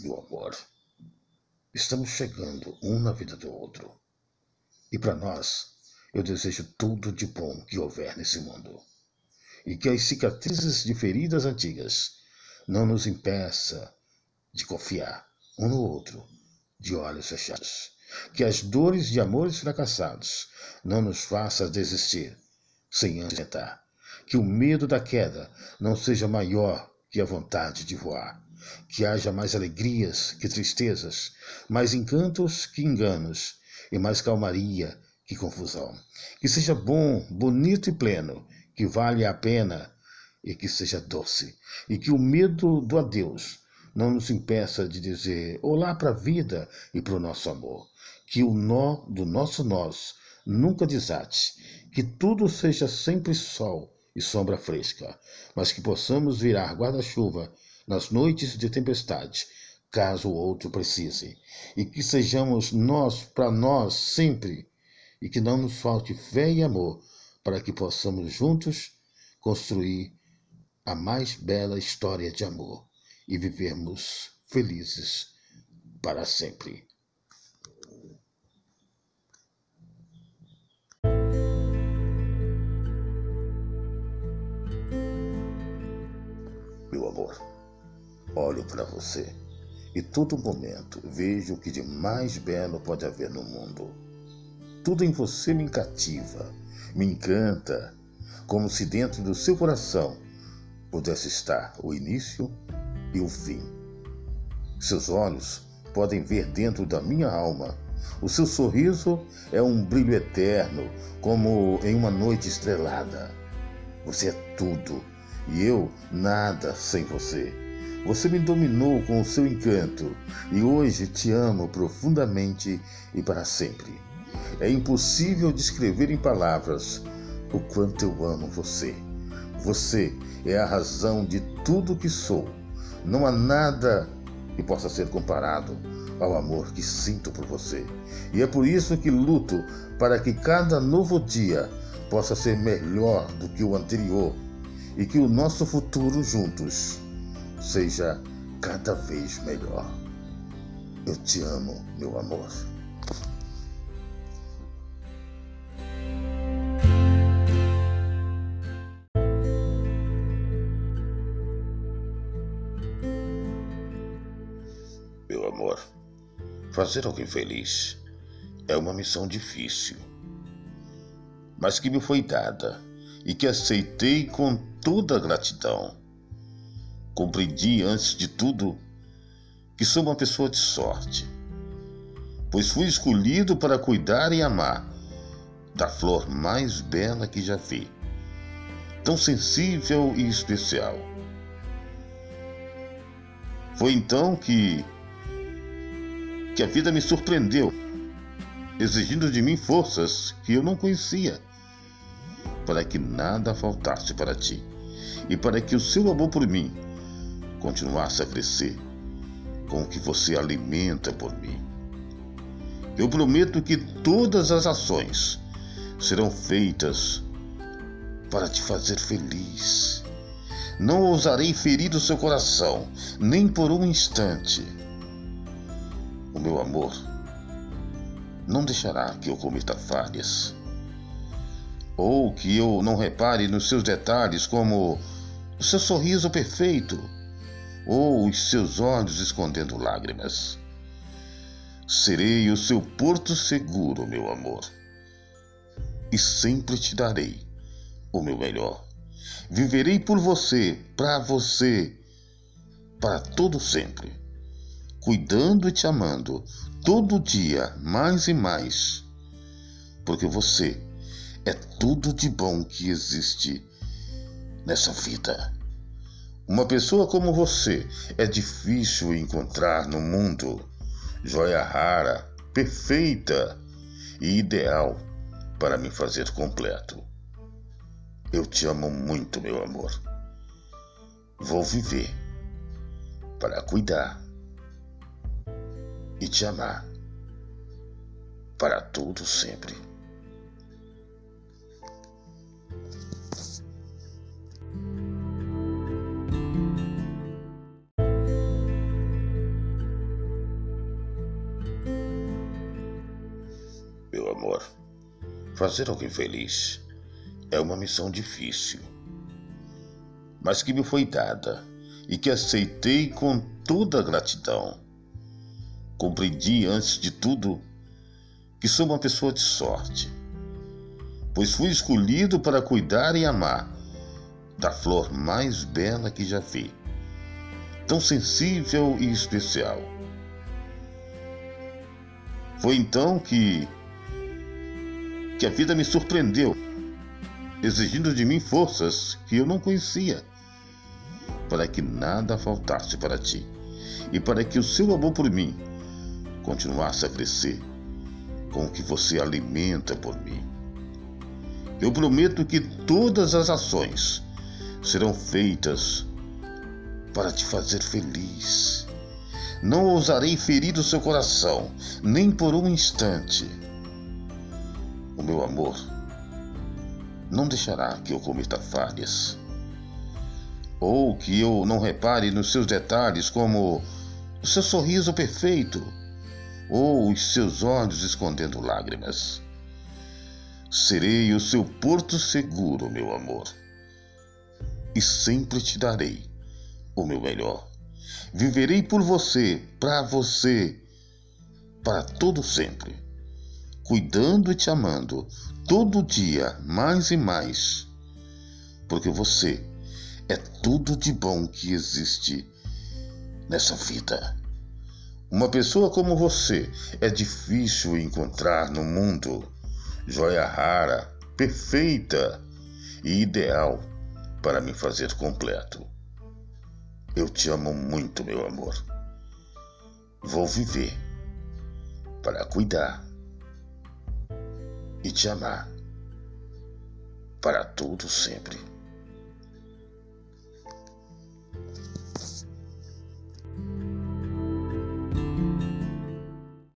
Meu amor, estamos chegando um na vida do outro. E para nós, eu desejo tudo de bom que houver nesse mundo. E que as cicatrizes de feridas antigas não nos impeça de confiar um no outro, de olhos fechados. Que as dores de amores fracassados não nos façam desistir, sem antes tentar. Que o medo da queda não seja maior que a vontade de voar. Que haja mais alegrias que tristezas, mais encantos que enganos, e mais calmaria que confusão. Que seja bom, bonito e pleno, que vale a pena e que seja doce. E que o medo do adeus não nos impeça de dizer olá para a vida e para o nosso amor. Que o nó do nosso nós nunca desate. Que tudo seja sempre sol e sombra fresca, mas que possamos virar guarda-chuva nas noites de tempestade, caso o outro precise. E que sejamos nós para nós sempre e que não nos falte fé e amor para que possamos juntos construir a mais bela história de amor e vivermos felizes para sempre. Olho para você e todo momento vejo o que de mais belo pode haver no mundo tudo em você me cativa, me encanta, como se dentro do seu coração pudesse estar o início e o fim. Seus olhos podem ver dentro da minha alma. O seu sorriso é um brilho eterno, como em uma noite estrelada. Você é tudo e eu nada sem você. Você me dominou com o seu encanto e hoje te amo profundamente e para sempre. É impossível descrever em palavras o quanto eu amo você. Você é a razão de tudo que sou. Não há nada que possa ser comparado ao amor que sinto por você. E é por isso que luto para que cada novo dia possa ser melhor do que o anterior e que o nosso futuro juntos seja cada vez melhor. Eu te amo, meu amor. Meu amor, fazer alguém feliz é uma missão difícil, mas que me foi dada e que aceitei com toda gratidão. Compreendi, antes de tudo, que sou uma pessoa de sorte, pois fui escolhido para cuidar e amar da flor mais bela que já vi, tão sensível e especial. Foi então que que a vida me surpreendeu, exigindo de mim forças que eu não conhecia, para que nada faltasse para ti e para que o seu amor por mim continuasse a crescer com o que você alimenta por mim. Eu prometo que todas as ações serão feitas para te fazer feliz. Não ousarei ferir o seu coração, nem por um instante o meu amor não deixará que eu cometa falhas, ou que eu não repare nos seus detalhes, como o seu sorriso perfeito, ou os seus olhos escondendo lágrimas. Serei o seu porto seguro, meu amor, e sempre te darei o meu melhor. Viverei por você, para você, para todo sempre cuidando e te amando todo dia mais e mais, porque você é tudo de bom que existe nessa vida. Uma pessoa como você é difícil encontrar no mundo. Joia rara, perfeita e ideal para me fazer completo. Eu te amo muito, meu amor. Vou viver para cuidar e te amar para todo sempre. Amor, fazer alguém feliz é uma missão difícil, mas que me foi dada e que aceitei com toda gratidão. Compreendi, antes de tudo, que sou uma pessoa de sorte, pois fui escolhido para cuidar e amar da flor mais bela que já vi, tão sensível e especial. Foi então que que a vida me surpreendeu, exigindo de mim forças que eu não conhecia, para que nada faltasse para ti e para que o seu amor por mim continuasse a crescer com o que você alimenta por mim. Eu prometo que todas as ações serão feitas para te fazer feliz. Não ousarei ferir o seu coração, nem por um instante. O meu amor não deixará que eu cometa falhas, ou que eu não repare nos seus detalhes, como o seu sorriso perfeito, ou os seus olhos escondendo lágrimas. Serei o seu porto seguro, meu amor, e sempre te darei o meu melhor. Viverei por você, para você, para todo sempre, cuidando e te amando todo dia mais e mais, porque você é tudo de bom que existe nessa vida. Uma pessoa como você é difícil encontrar no mundo. Joia rara, perfeita e ideal para me fazer completo. Eu te amo muito, meu amor. Vou viver para cuidar e te amar para todo sempre.